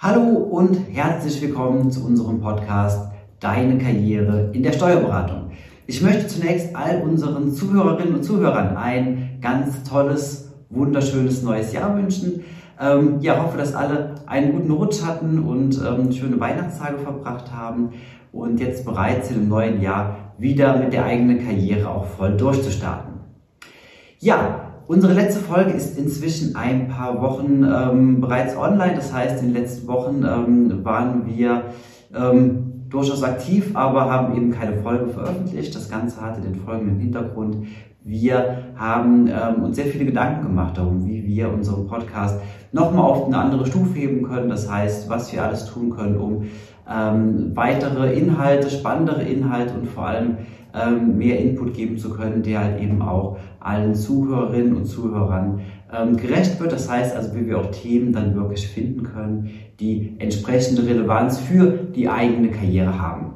Hallo und herzlich willkommen zu unserem Podcast Deine Karriere in der Steuerberatung. Ich möchte zunächst all unseren Zuhörerinnen und Zuhörern ein ganz tolles, wunderschönes neues Jahr wünschen. Ähm, ja, hoffe, dass alle einen guten Rutsch hatten und ähm, schöne Weihnachtstage verbracht haben und jetzt bereit sind, im neuen Jahr wieder mit der eigenen Karriere auch voll durchzustarten. Ja, Unsere letzte Folge ist inzwischen ein paar Wochen ähm, bereits online. Das heißt, in den letzten Wochen ähm, waren wir ähm, durchaus aktiv, aber haben eben keine Folge veröffentlicht. Das Ganze hatte den folgenden Hintergrund. Wir haben ähm, uns sehr viele Gedanken gemacht darum, wie wir unseren Podcast nochmal auf eine andere Stufe heben können. Das heißt, was wir alles tun können, um ähm, weitere Inhalte, spannendere Inhalte und vor allem ähm, mehr Input geben zu können, der halt eben auch allen Zuhörerinnen und Zuhörern ähm, gerecht wird. Das heißt also, wie wir auch Themen dann wirklich finden können, die entsprechende Relevanz für die eigene Karriere haben.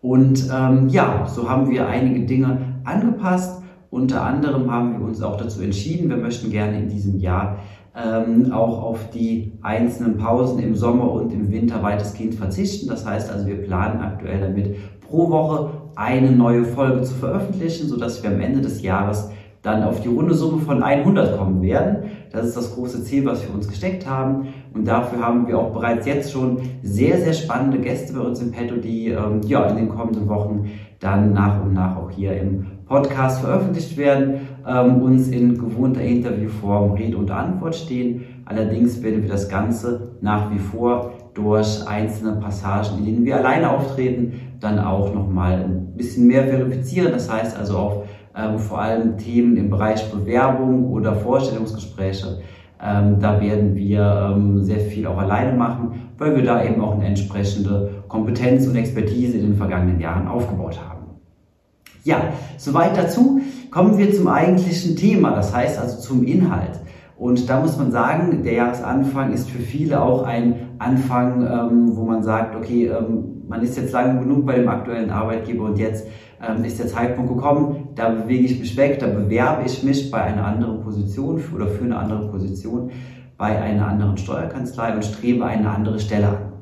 Und ähm, ja, so haben wir einige Dinge angepasst. Unter anderem haben wir uns auch dazu entschieden, wir möchten gerne in diesem Jahr ähm, auch auf die einzelnen Pausen im Sommer und im Winter weitestgehend verzichten. Das heißt also, wir planen aktuell damit pro Woche eine neue Folge zu veröffentlichen, sodass wir am Ende des Jahres dann auf die runde Summe von 100 kommen werden. Das ist das große Ziel, was wir uns gesteckt haben. Und dafür haben wir auch bereits jetzt schon sehr, sehr spannende Gäste bei uns im Petto, die ähm, ja, in den kommenden Wochen dann nach und nach auch hier im Podcast veröffentlicht werden, ähm, uns in gewohnter Interviewform Rede und Antwort stehen. Allerdings werden wir das Ganze nach wie vor durch einzelne Passagen, in denen wir alleine auftreten, dann auch nochmal ein bisschen mehr verifizieren. Das heißt also auf ähm, vor allem Themen im Bereich Bewerbung oder Vorstellungsgespräche. Ähm, da werden wir ähm, sehr viel auch alleine machen, weil wir da eben auch eine entsprechende Kompetenz und Expertise in den vergangenen Jahren aufgebaut haben. Ja, soweit dazu. Kommen wir zum eigentlichen Thema, das heißt also zum Inhalt. Und da muss man sagen, der Jahresanfang ist für viele auch ein Anfang, ähm, wo man sagt, okay, ähm, man ist jetzt lange genug bei dem aktuellen Arbeitgeber und jetzt ähm, ist der Zeitpunkt gekommen, da bewege ich mich weg, da bewerbe ich mich bei einer anderen Position oder für eine andere Position bei einer anderen Steuerkanzlei und strebe eine andere Stelle an.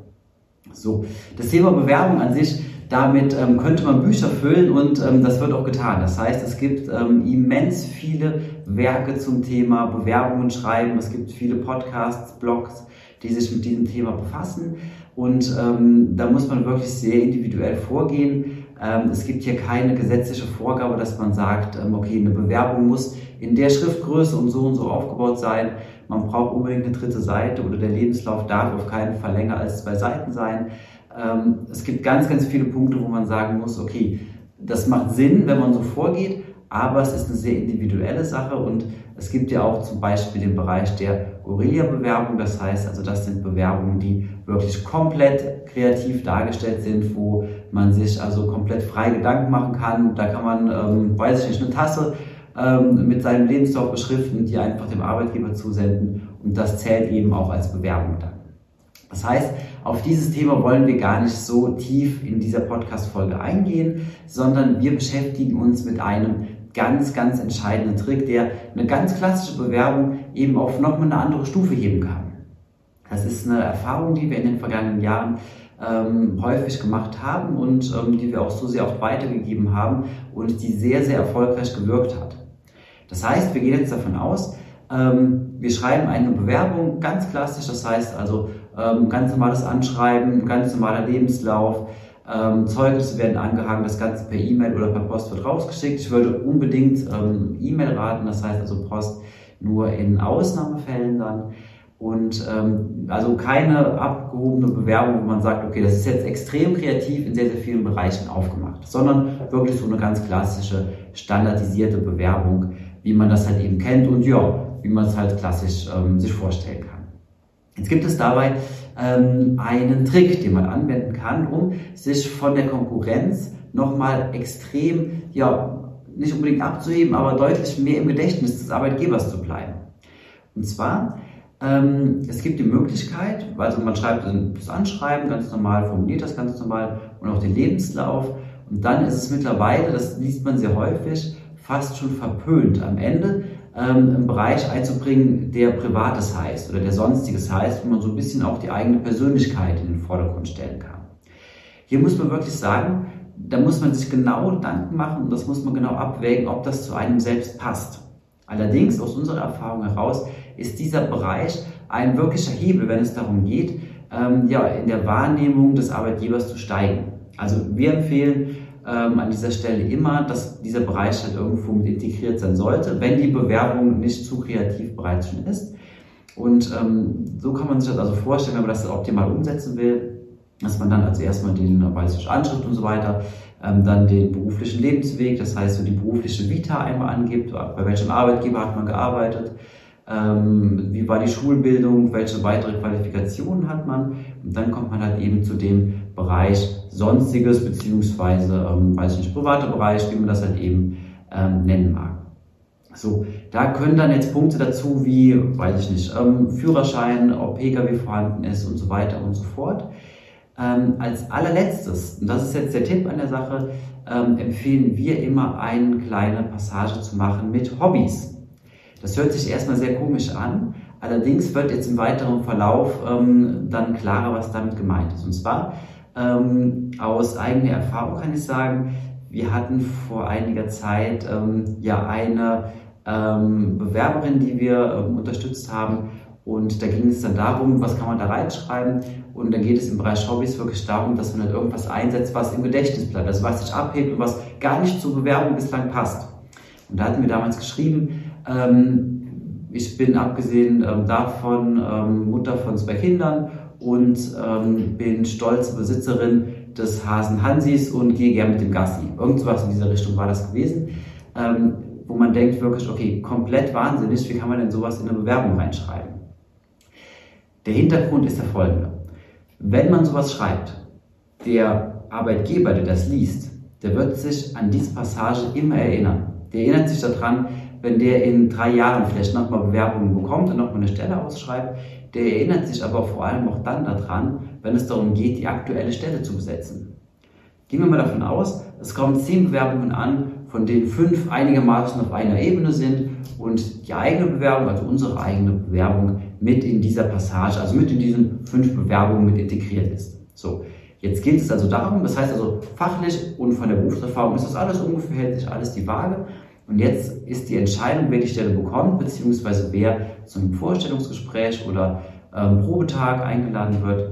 So, das Thema Bewerbung an sich damit ähm, könnte man Bücher füllen und ähm, das wird auch getan. Das heißt, es gibt ähm, immens viele Werke zum Thema Bewerbungen schreiben. Es gibt viele Podcasts, Blogs, die sich mit diesem Thema befassen. Und ähm, da muss man wirklich sehr individuell vorgehen. Ähm, es gibt hier keine gesetzliche Vorgabe, dass man sagt, ähm, okay, eine Bewerbung muss in der Schriftgröße und so und so aufgebaut sein. Man braucht unbedingt eine dritte Seite oder der Lebenslauf darf auf keinen Fall länger als zwei Seiten sein. Ähm, es gibt ganz, ganz viele Punkte, wo man sagen muss, okay, das macht Sinn, wenn man so vorgeht, aber es ist eine sehr individuelle Sache und es gibt ja auch zum Beispiel den Bereich der Aurelia-Bewerbung, das heißt also, das sind Bewerbungen, die wirklich komplett kreativ dargestellt sind, wo man sich also komplett frei Gedanken machen kann. Da kann man, ähm, weiß ich nicht, eine Tasse ähm, mit seinem Lebenslauf beschriften, die einfach dem Arbeitgeber zusenden und das zählt eben auch als Bewerbung dann. Das heißt, auf dieses Thema wollen wir gar nicht so tief in dieser Podcast-Folge eingehen, sondern wir beschäftigen uns mit einem ganz, ganz entscheidenden Trick, der eine ganz klassische Bewerbung eben auf nochmal eine andere Stufe heben kann. Das ist eine Erfahrung, die wir in den vergangenen Jahren ähm, häufig gemacht haben und ähm, die wir auch so sehr oft weitergegeben haben und die sehr, sehr erfolgreich gewirkt hat. Das heißt, wir gehen jetzt davon aus, ähm, wir schreiben eine Bewerbung, ganz klassisch, das heißt also ähm, ganz normales Anschreiben, ganz normaler Lebenslauf, ähm, Zeugnisse werden angehangen, das Ganze per E-Mail oder per Post wird rausgeschickt. Ich würde unbedingt ähm, E-Mail raten, das heißt also Post nur in Ausnahmefällen dann. Und ähm, also keine abgehobene Bewerbung, wo man sagt, okay, das ist jetzt extrem kreativ in sehr, sehr vielen Bereichen aufgemacht, sondern wirklich so eine ganz klassische, standardisierte Bewerbung, wie man das halt eben kennt und ja, wie man es halt klassisch ähm, sich vorstellen kann. Jetzt gibt es dabei ähm, einen Trick, den man anwenden kann, um sich von der Konkurrenz nochmal extrem, ja, nicht unbedingt abzuheben, aber deutlich mehr im Gedächtnis des Arbeitgebers zu bleiben. Und zwar, ähm, es gibt die Möglichkeit, also man schreibt das Anschreiben ganz normal, formuliert das ganz normal und auch den Lebenslauf. Und dann ist es mittlerweile, das liest man sehr häufig, fast schon verpönt am Ende einen Bereich einzubringen, der Privates heißt oder der Sonstiges heißt, wo man so ein bisschen auch die eigene Persönlichkeit in den Vordergrund stellen kann. Hier muss man wirklich sagen, da muss man sich genau Gedanken machen und das muss man genau abwägen, ob das zu einem selbst passt. Allerdings, aus unserer Erfahrung heraus, ist dieser Bereich ein wirklicher Hebel, wenn es darum geht, ähm, ja, in der Wahrnehmung des Arbeitgebers zu steigen. Also wir empfehlen ähm, an dieser Stelle immer, dass dieser Bereich halt irgendwo mit integriert sein sollte, wenn die Bewerbung nicht zu kreativ bereits schon ist. Und ähm, so kann man sich das also vorstellen, wenn man das optimal umsetzen will, dass man dann also erstmal den weiß ich, Anschrift und so weiter, ähm, dann den beruflichen Lebensweg, das heißt so die berufliche Vita einmal angibt, bei welchem Arbeitgeber hat man gearbeitet, ähm, wie war die Schulbildung, welche weitere Qualifikationen hat man und dann kommt man halt eben zu dem Bereich Sonstiges beziehungsweise, ähm, weiß ich nicht, privater Bereich, wie man das halt eben ähm, nennen mag. So, da können dann jetzt Punkte dazu wie, weiß ich nicht, ähm, Führerschein, ob Pkw vorhanden ist und so weiter und so fort. Ähm, als allerletztes, und das ist jetzt der Tipp an der Sache, ähm, empfehlen wir immer eine kleine Passage zu machen mit Hobbys. Das hört sich erstmal sehr komisch an, allerdings wird jetzt im weiteren Verlauf ähm, dann klarer, was damit gemeint ist. Und zwar ähm, aus eigener Erfahrung kann ich sagen, wir hatten vor einiger Zeit ähm, ja eine ähm, Bewerberin, die wir ähm, unterstützt haben. Und da ging es dann darum, was kann man da reinschreiben. Und dann geht es im Bereich Hobbys wirklich darum, dass man halt irgendwas einsetzt, was im Gedächtnis bleibt, also was sich abhebt und was gar nicht zur Bewerbung bislang passt. Und da hatten wir damals geschrieben, ähm, ich bin abgesehen ähm, davon Mutter von zwei Kindern und ähm, bin stolze Besitzerin des Hasen Hansis und gehe gern mit dem Gassi. Irgendwas in dieser Richtung war das gewesen, ähm, wo man denkt wirklich, okay, komplett wahnsinnig, wie kann man denn sowas in eine Bewerbung reinschreiben? Der Hintergrund ist der folgende. Wenn man sowas schreibt, der Arbeitgeber, der das liest, der wird sich an diese Passage immer erinnern. Der erinnert sich daran, wenn der in drei Jahren vielleicht nochmal Bewerbungen bekommt und nochmal eine Stelle ausschreibt, der erinnert sich aber vor allem auch dann daran, wenn es darum geht, die aktuelle Stelle zu besetzen. Gehen wir mal davon aus, es kommen zehn Bewerbungen an, von denen fünf einigermaßen auf einer Ebene sind und die eigene Bewerbung, also unsere eigene Bewerbung, mit in dieser Passage, also mit in diesen fünf Bewerbungen mit integriert ist. So, jetzt geht es also darum, das heißt also fachlich und von der Berufserfahrung ist das alles ungefähr, hält sich alles die Waage. Und jetzt ist die Entscheidung, wer die Stelle bekommt, beziehungsweise wer zum Vorstellungsgespräch oder ähm, Probetag eingeladen wird,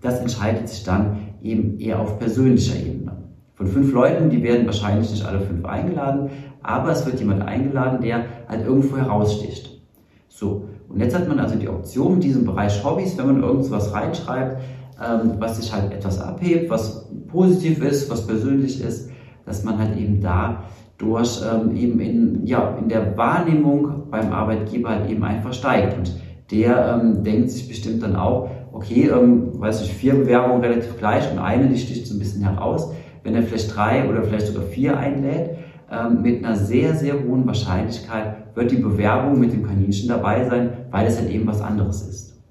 das entscheidet sich dann eben eher auf persönlicher Ebene. Von fünf Leuten, die werden wahrscheinlich nicht alle fünf eingeladen, aber es wird jemand eingeladen, der halt irgendwo heraussticht. So, und jetzt hat man also die Option in diesem Bereich Hobbys, wenn man irgendwas reinschreibt, ähm, was sich halt etwas abhebt, was positiv ist, was persönlich ist, dass man halt eben da durch ähm, eben in, ja, in der Wahrnehmung beim Arbeitgeber halt eben einfach steigt. Und der ähm, denkt sich bestimmt dann auch, okay, ähm, weiß ich, vier Bewerbungen relativ gleich und eine, die sticht so ein bisschen heraus. Wenn er vielleicht drei oder vielleicht sogar vier einlädt, ähm, mit einer sehr, sehr hohen Wahrscheinlichkeit wird die Bewerbung mit dem Kaninchen dabei sein, weil es halt eben was anderes ist.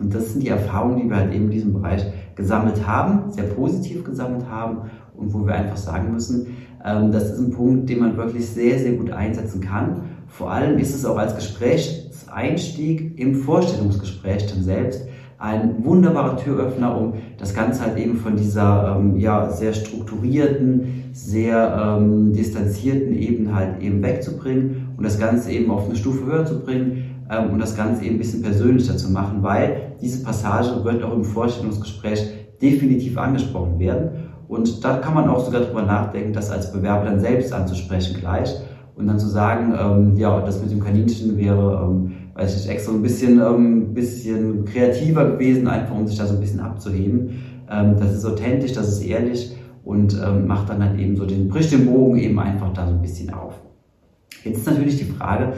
Und das sind die Erfahrungen, die wir halt eben in diesem Bereich gesammelt haben, sehr positiv gesammelt haben und wo wir einfach sagen müssen, das ist ein Punkt, den man wirklich sehr, sehr gut einsetzen kann. Vor allem ist es auch als Gesprächseinstieg im Vorstellungsgespräch dann selbst ein wunderbarer Türöffner, um das Ganze halt eben von dieser ähm, ja, sehr strukturierten, sehr ähm, distanzierten Ebene halt eben wegzubringen und das Ganze eben auf eine Stufe höher zu bringen ähm, und das Ganze eben ein bisschen persönlicher zu machen, weil diese Passage wird auch im Vorstellungsgespräch definitiv angesprochen werden und da kann man auch sogar drüber nachdenken, das als Bewerber dann selbst anzusprechen gleich und dann zu sagen, ähm, ja, das mit dem Kaninchen wäre, ähm, weiß ich, extra ein bisschen, ähm, bisschen kreativer gewesen, einfach um sich da so ein bisschen abzuheben. Ähm, das ist authentisch, das ist ehrlich und ähm, macht dann halt eben so den, bricht den Bogen eben einfach da so ein bisschen auf. Jetzt ist natürlich die Frage,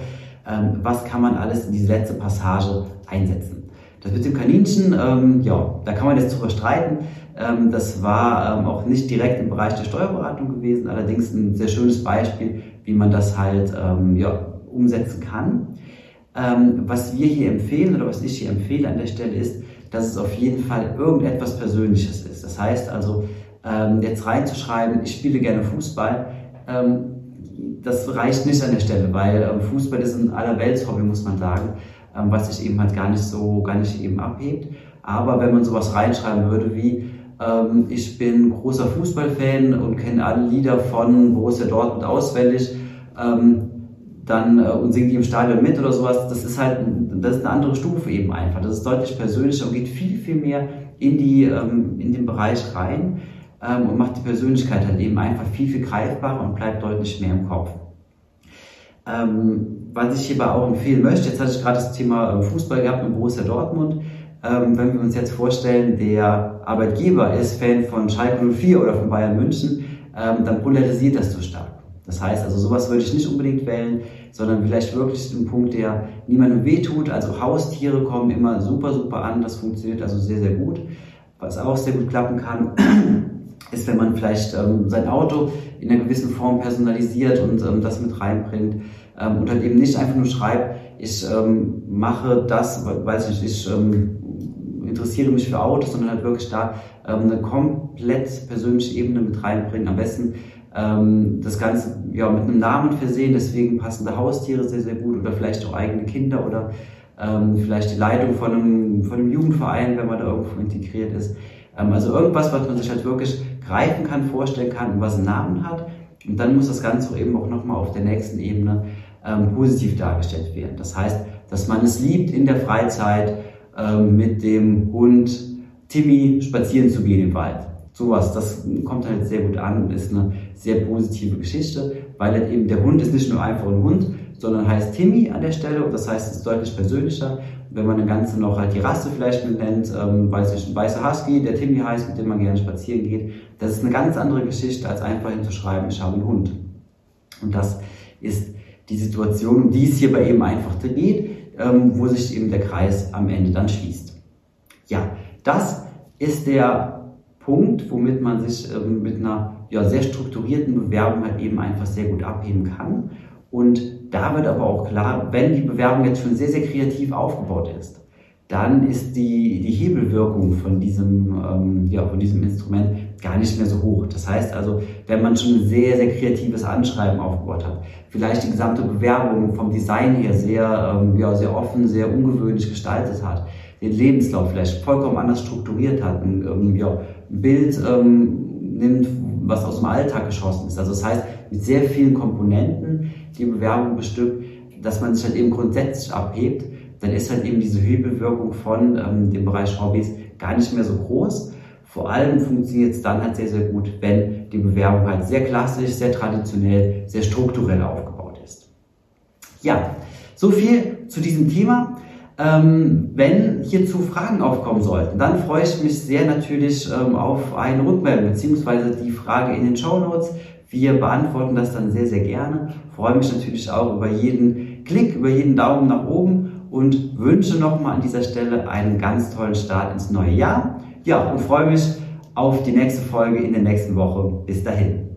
ähm, was kann man alles in diese letzte Passage einsetzen? Das mit dem Kaninchen, ähm, ja, da kann man jetzt drüber streiten. Ähm, das war ähm, auch nicht direkt im Bereich der Steuerberatung gewesen, allerdings ein sehr schönes Beispiel, wie man das halt ähm, ja, umsetzen kann. Ähm, was wir hier empfehlen oder was ich hier empfehle an der Stelle ist, dass es auf jeden Fall irgendetwas Persönliches ist. Das heißt also, ähm, jetzt reinzuschreiben, ich spiele gerne Fußball, das reicht nicht an der Stelle, weil Fußball ist ein allerwelts-Hobby, muss man sagen, ähm, was sich eben halt gar nicht so, gar nicht eben abhebt. Aber wenn man sowas reinschreiben würde wie, ähm, ich bin großer Fußballfan und kenne alle Lieder von Borussia Dortmund auswendig, ähm, dann äh, und singt die im Stadion mit oder sowas, das ist halt, das ist eine andere Stufe eben einfach. Das ist deutlich persönlicher und geht viel, viel mehr in die, ähm, in den Bereich rein ähm, und macht die Persönlichkeit halt eben einfach viel, viel greifbarer und bleibt deutlich mehr im Kopf. Ähm, was ich hierbei auch empfehlen möchte, jetzt hatte ich gerade das Thema ähm, Fußball gehabt mit Borussia Dortmund. Ähm, wenn wir uns jetzt vorstellen, der Arbeitgeber ist Fan von Schalke 04 oder von Bayern München, ähm, dann polarisiert das so stark. Das heißt, also sowas würde ich nicht unbedingt wählen, sondern vielleicht wirklich den Punkt, der niemandem wehtut. Also Haustiere kommen immer super, super an. Das funktioniert also sehr, sehr gut. Was auch sehr gut klappen kann, ist, wenn man vielleicht ähm, sein Auto in einer gewissen Form personalisiert und ähm, das mit reinbringt ähm, und dann eben nicht einfach nur schreibt, ich ähm, mache das, weiß ich, ich ähm, interessiere mich für Autos, sondern halt wirklich da ähm, eine komplett persönliche Ebene mit reinbringen. Am besten ähm, das Ganze ja, mit einem Namen versehen, deswegen passende Haustiere sehr, sehr gut oder vielleicht auch eigene Kinder oder ähm, vielleicht die Leitung von einem, von einem Jugendverein, wenn man da irgendwo integriert ist. Ähm, also irgendwas, was man sich halt wirklich greifen kann, vorstellen kann und was einen Namen hat. Und dann muss das Ganze eben auch nochmal auf der nächsten Ebene ähm, positiv dargestellt werden. Das heißt, dass man es liebt, in der Freizeit ähm, mit dem Hund Timmy spazieren zu gehen im Wald. Sowas, das kommt halt sehr gut an und ist eine sehr positive Geschichte, weil halt eben der Hund ist nicht nur einfach ein Hund, sondern heißt Timmy an der Stelle und das heißt, es ist deutlich persönlicher. Wenn man eine ganze noch halt die Rasse vielleicht mit nennt, ähm, weiß ich, ein weißer Husky, der Timmy heißt, mit dem man gerne spazieren geht, das ist eine ganz andere Geschichte, als einfach hinzuschreiben, ich habe einen Hund. Und das ist die Situation, um die es hierbei eben einfach geht, ähm, wo sich eben der Kreis am Ende dann schließt. Ja, das ist der Punkt, womit man sich ähm, mit einer ja, sehr strukturierten Bewerbung halt eben einfach sehr gut abheben kann. Und da wird aber auch klar, wenn die Bewerbung jetzt schon sehr, sehr kreativ aufgebaut ist, dann ist die, die Hebelwirkung von diesem, ähm, ja, von diesem Instrument gar nicht mehr so hoch. Das heißt also, wenn man schon ein sehr, sehr kreatives Anschreiben aufgebaut hat, vielleicht die gesamte Bewerbung vom Design her sehr, ähm, ja, sehr offen, sehr ungewöhnlich gestaltet hat, den Lebenslauf vielleicht vollkommen anders strukturiert hat, ein, ähm, ja, ein Bild ähm, nimmt, was aus dem Alltag geschossen ist. Also das heißt, mit sehr vielen Komponenten die Bewerbung bestückt, dass man sich halt eben grundsätzlich abhebt, dann ist halt eben diese Hebelwirkung von ähm, dem Bereich Hobbys gar nicht mehr so groß. Vor allem funktioniert es dann halt sehr, sehr gut, wenn die Bewerbung halt sehr klassisch, sehr traditionell, sehr strukturell aufgebaut ist. Ja, so viel zu diesem Thema. Ähm, wenn hierzu Fragen aufkommen sollten, dann freue ich mich sehr natürlich ähm, auf eine Rückmeldung beziehungsweise die Frage in den Show Notes. Wir beantworten das dann sehr, sehr gerne. Freue mich natürlich auch über jeden Klick, über jeden Daumen nach oben und wünsche nochmal an dieser Stelle einen ganz tollen Start ins neue Jahr. Ja, und freue mich auf die nächste Folge in der nächsten Woche. Bis dahin.